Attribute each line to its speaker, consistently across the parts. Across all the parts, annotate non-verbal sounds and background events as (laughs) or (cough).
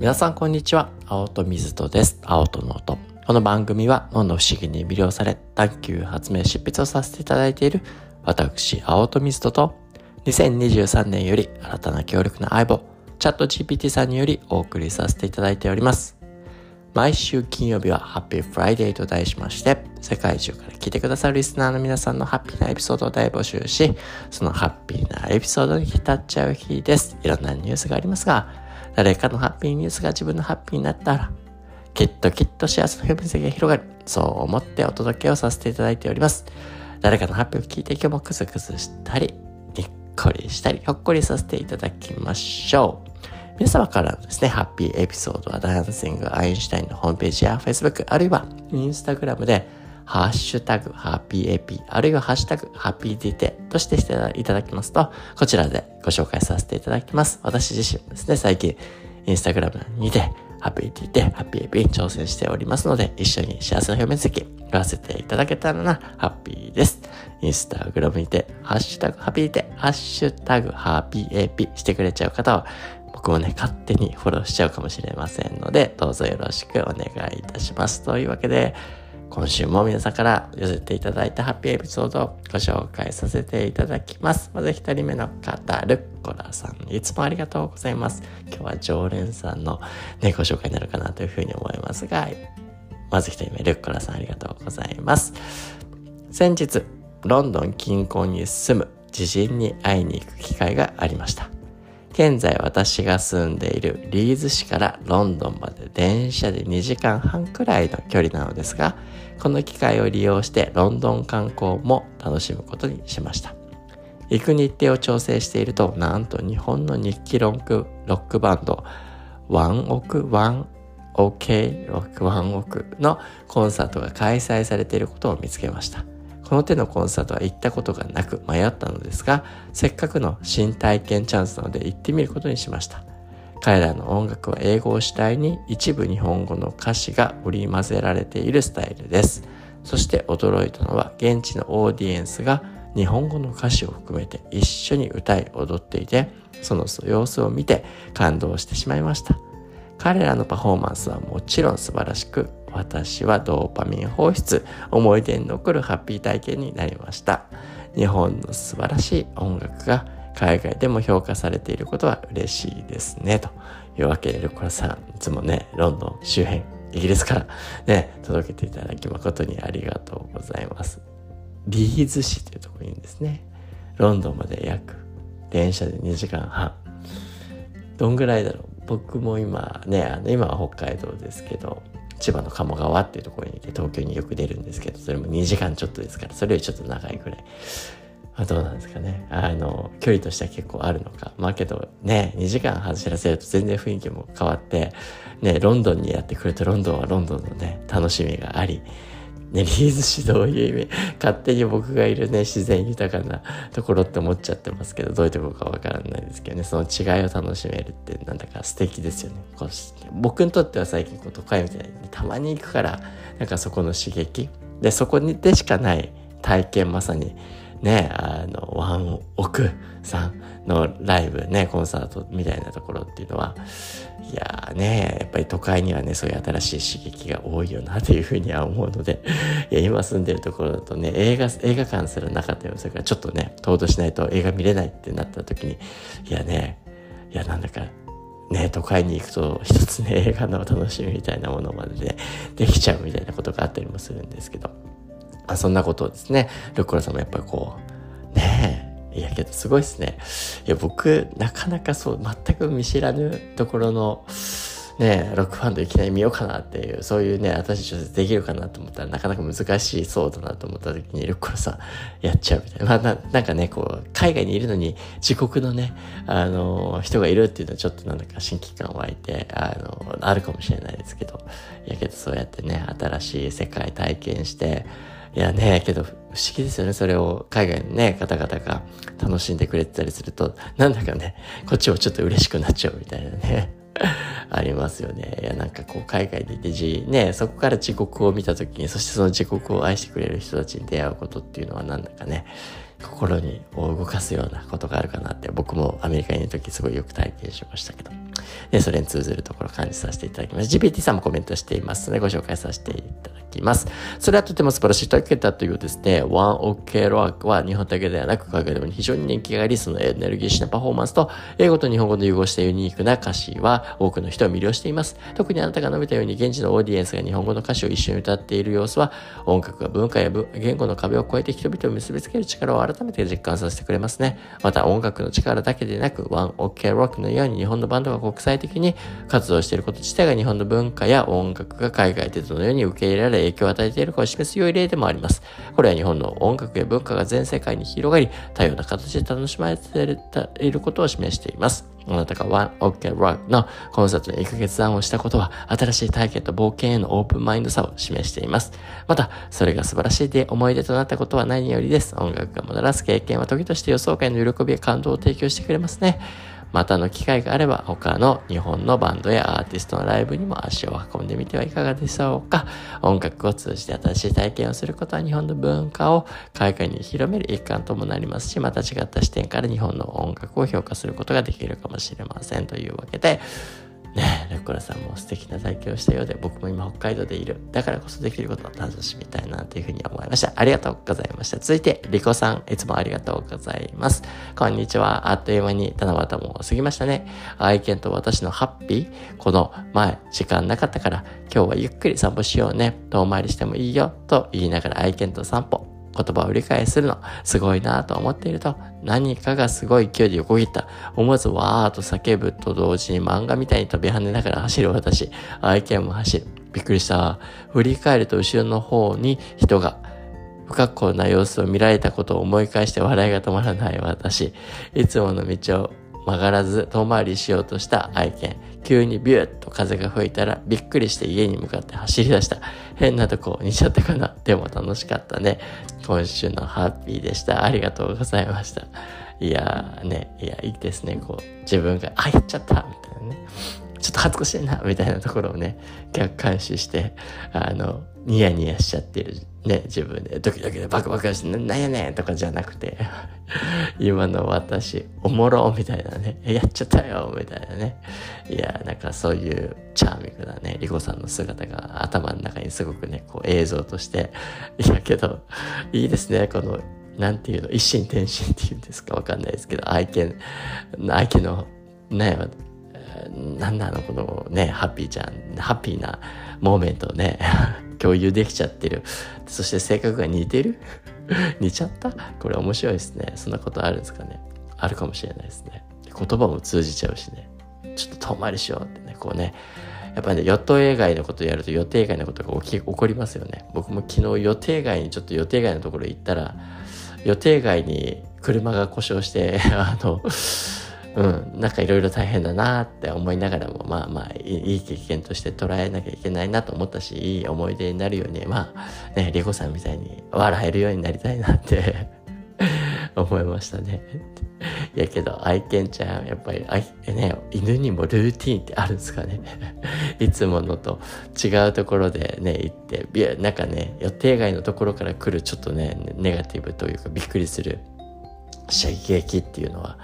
Speaker 1: 皆さんこんにちは。青戸水戸です。青戸の音。この番組は脳の不思議に魅了され、探求発明執筆をさせていただいている私、青戸水戸と、2023年より新たな強力な相棒、 ChatGPT さんによりお送りさせていただいております。毎週金曜日はハッピーフライデーと題しまして、世界中から聞いてくださるリスナーの皆さんのハッピーなエピソードを大募集し、そのハッピーなエピソードに浸っちゃう日です。いろんなニュースがありますが、誰かのハッピーニュースが自分のハッピーになったら、きっときっと幸せの表現が広がる。そう思ってお届けをさせていただいております。誰かのハッピーを聞いて今日もクスクスしたり、にっこりしたり、ほっこりさせていただきましょう。皆様からのですね、ハッピーエピソードはダンシングアインシュタインのホームページや Facebook、あるいはインスタグラムで、ハッシュタグ、ハッピーエピ、あるいはハッシュタグ、ハッピーディテとしてしていただきますと、こちらでご紹介させていただきます。私自身ですね、最近、インスタグラムにて、ハッピーディテ、ハッピーエピに挑戦しておりますので、一緒に幸せの表面積、言わせていただけたらな、ハッピーです。インスタグラムにて、ハッシュタグ、ハッピーディテ、ハッシュタグ、ハッピーエピしてくれちゃう方は、僕もね、勝手にフォローしちゃうかもしれませんので、どうぞよろしくお願いいたします。というわけで、今週も皆さんから寄せていただいたハッピーエピソードをご紹介させていただきます。まず一人目の方、ルッコラさん。いつもありがとうございます。今日は常連さんのね、ご紹介になるかなというふうに思いますが、まず一人目、ルッコラさんありがとうございます。先日、ロンドン近郊に住む知人に会いに行く機会がありました。現在私が住んでいるリーズ市からロンドンまで電車で2時間半くらいの距離なのですが、この機会を利用してロンドン観光も楽しむことにしました。行く日程を調整していると、なんと日本の日記ロックロックバンド、ワンオクワン OK ロックワンオクのコンサートが開催されていることを見つけました。この手のコンサートは行ったことがなく迷ったのですが、せっかくの新体験チャンスなので行ってみることにしました。彼らの音楽は英語を主体に一部日本語の歌詞が織り交ぜられているスタイルです。そして驚いたのは現地のオーディエンスが日本語の歌詞を含めて一緒に歌い踊っていて、その様子を見て感動してしまいました。彼らのパフォーマンスはもちろん素晴らしく、私はドーパミン放出、思い出に残るハッピー体験になりました。日本の素晴らしい音楽が海外でも評価されていることは嬉しいですね。というわけで、ルコラさん、いつもね、ロンドン周辺、イギリスからね、届けていただき誠にありがとうございます。リーズ市というところにですね、ロンドンまで約、電車で2時間半。どんぐらいだろう僕も今ね、あの、今は北海道ですけど、千葉の鴨川っていうところにいて東京によく出るんですけど、それも2時間ちょっとですから、それよりちょっと長いくらい。まあ、どうなんですかね。あの、距離としては結構あるのか。まあけどね、2時間走らせると全然雰囲気も変わって、ね、ロンドンにやってくるとロンドンはロンドンのね、楽しみがあり、ね、リーズ市どういう意味勝手に僕がいるね、自然豊かなところって思っちゃってますけど、どういうところかわからないですけどね、その違いを楽しめるってなんだか素敵ですよね。こう僕にとっては最近こう都会みたいにたまに行くから、なんかそこの刺激。で、そこにでしかない体験まさにね、あの、ワンオクさんのライブね、コンサートみたいなところっていうのは、やーね、やっぱり都会にはね、そういう新しい刺激が多いよなというふうには思うので、(laughs) いや、今住んでるところだとね、映画、映画館すらなかったよ。それからちょっとね、遠出しないと映画見れないってなった時に、いやね、いや、なんだか、ね、都会に行くと一つね、映画の楽しみみたいなものまでね、できちゃうみたいなことがあったりもするんですけど、あそんなことをですね、ルッコラさんもやっぱりこう、ねえ、いやけどすごいですね。いや、僕、なかなかそう、全く見知らぬところの、ねロックバンドいきなり見ようかなっていう、そういうね、新しい小説できるかなと思ったらなかなか難しいそうだなと思った時に、ルッコラさんやっちゃうみたいな。まあな、なんかね、こう、海外にいるのに自国のね、あの、人がいるっていうのはちょっとなんだか親近感湧いて、あの、あるかもしれないですけど、いやけどそうやってね、新しい世界体験して、いやね、けど不思議ですよね。それを海外のね、方々が楽しんでくれてたりすると、なんだかね、こっちもちょっと嬉しくなっちゃうみたいなね。(laughs) ありますよね。いや、なんかこう、海外でいて、ね、そこから自国を見たときに、そしてその自国を愛してくれる人たちに出会うことっていうのはなんだかね、心に動かすようなことがあるかなって、僕もアメリカにいるときすごいよく体験しましたけど。で、それに通ずるところを感じさせていただきます。GPT さんもコメントしていますので、ご紹介させていただきます。きますそれはとても素晴らしいとけたというですね、One OK Rock は日本だけではなく、海外でも非常に人気があり、そのエネルギッシュなパフォーマンスと、英語と日本語の融合したユニークな歌詞は、多くの人を魅了しています。特にあなたが述べたように、現地のオーディエンスが日本語の歌詞を一緒に歌っている様子は、音楽が文化や言語の壁を越えて人々を結びつける力を改めて実感させてくれますね。また、音楽の力だけでなく、One OK Rock のように日本のバンドが国際的に活動していること自体が日本の文化や音楽が海外でどのように受け入れられ影響を与えているかを示す良い例でもあります。これは日本の音楽や文化が全世界に広がり、多様な形で楽しまれていることを示しています。あなたが One OK Rock のコンサートに行く決断をしたことは、新しい体験と冒険へのオープンマインドさを示しています。また、それが素晴らしいで思い出となったことは何よりです。音楽がもたらす経験は時として予想外の喜びや感動を提供してくれますね。またの機会があれば他の日本のバンドやアーティストのライブにも足を運んでみてはいかがでしょうか。音楽を通じて新しい体験をすることは日本の文化を海外に広める一環ともなりますしまた違った視点から日本の音楽を評価することができるかもしれません。というわけでねルッコラさんも素敵な体験をしたようで、僕も今北海道でいる。だからこそできることを楽しみたいなというふうに思いました。ありがとうございました。続いて、リコさん、いつもありがとうございます。こんにちは。あっという間に七夕も過ぎましたね。愛犬と私のハッピー。この前、時間なかったから、今日はゆっくり散歩しようね。遠回りしてもいいよ。と言いながら愛犬と散歩。言葉を理解するの、すごいなと思っていると、何かがすごい勢いで横切った。思わずわーっと叫ぶと同時に漫画みたいに飛び跳ねながら走る私。愛犬も走る。びっくりした。振り返ると後ろの方に人が。不格好な様子を見られたことを思い返して笑いが止まらない私。いつもの道を曲がらず遠回りしようとした愛犬。急にビューッと風が吹いたらびっくりして家に向かって走り出した。変なとこ似ちゃったかなでも楽しかったね。今週のハッピーでした。ありがとうございました。いやーね、いや、いいですね。こう、自分が、あ、やっちゃったみたいなね。ちょっと恥ずかしいなみたいなところをね、客観視して、あの、ニヤニヤしちゃってるね、自分でドキドキでバクバクして、なんやねんとかじゃなくて、(laughs) 今の私、おもろみたいなね、やっちゃったよみたいなね。いや、なんかそういうチャーミングなね、リコさんの姿が頭の中にすごくね、こう映像として、いやけど、いいですね、この、なんていうの、一心転身っていうんですかわかんないですけど、愛犬、愛犬の、ね、なんなのこのね、ハッピーちゃん、ハッピーなモーメントをね、共有できちゃってる。そして性格が似てる？(laughs) 似ちゃった？これ面白いですね。そんなことあるんですかね。あるかもしれないですね。言葉も通じちゃうしね。ちょっと遠回りしようってね、こうね。やっぱね、予定外のことをやると予定外のことが起き、起こりますよね。僕も昨日予定外にちょっと予定外のところ行ったら、予定外に車が故障して、(laughs) あの、うん、なんかいろいろ大変だなって思いながらも、まあまあいい経験として捉えなきゃいけないなと思ったし、いい思い出になるように、まあね、リコさんみたいに笑えるようになりたいなって (laughs) 思いましたね。いやけど、愛犬ちゃん、やっぱり、あね、犬にもルーティンってあるんですかね。(laughs) いつものと違うところでね、行って、いや、なんかね、予定外のところから来るちょっとね、ネガティブというかびっくりする刺激っていうのは、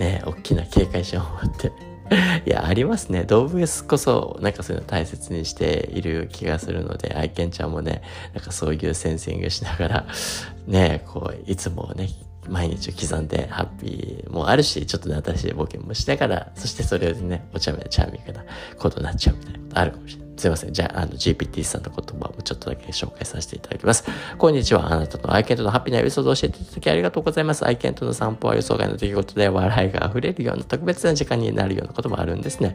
Speaker 1: ね、大きな警戒心を持って (laughs) いや、ありますね。動物こそ、なんかそういうの大切にしている気がするので、愛犬ちゃんもね、なんかそういうセンシングしながら、(laughs) ね、こう、いつもね、毎日を刻んでハッピーもあるし、ちょっとね、新しい冒険もしながら、そしてそれをね、お茶目なチャーミングなことになっちゃうみたいなことあるかもしれない。すいません。じゃあ、あの、GPT さんの言葉をちょっとだけ紹介させていただきます。こんにちは。あなたと愛犬とのハッピーなエピソードを教えていただきありがとうございます。愛犬との散歩は予想外の出来事で笑いが溢れるような特別な時間になるようなこともあるんですね。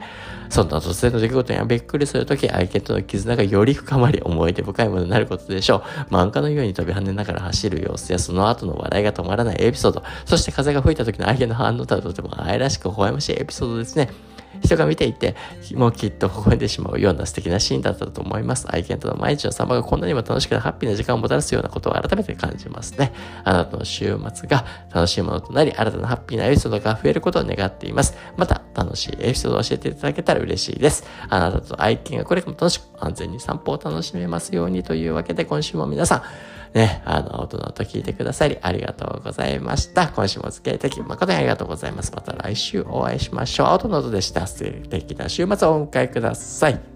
Speaker 1: そんな突然の出来事にはびっくりするとき、愛犬との絆がより深まり、思い出深いものになることでしょう。漫画のように飛び跳ねながら走る様子や、その後の笑いが止まらないエピソード、そして風が吹いた時の愛犬の反応とはとても愛らしく微笑ましいエピソードですね。人が見ていて、もうきっと微笑んでしまうような素敵なシーンだったと思います。愛犬との毎日の散歩がこんなにも楽しくハッピーな時間をもたらすようなことを改めて感じますね。あなたの週末が楽しいものとなり、新たなハッピーなエピソードが増えることを願っています。また、楽しいエピソードを教えていただけたら嬉しいです。あなたと愛犬がこれからも楽しく安全に散歩を楽しめますようにというわけで、今週も皆さん、ね、あの、音の音聞いてくださりありがとうございました。今週もお付き合いいただき誠にありがとうございます。また来週お会いしましょう。音の音でした。素敵な週末をお迎えください。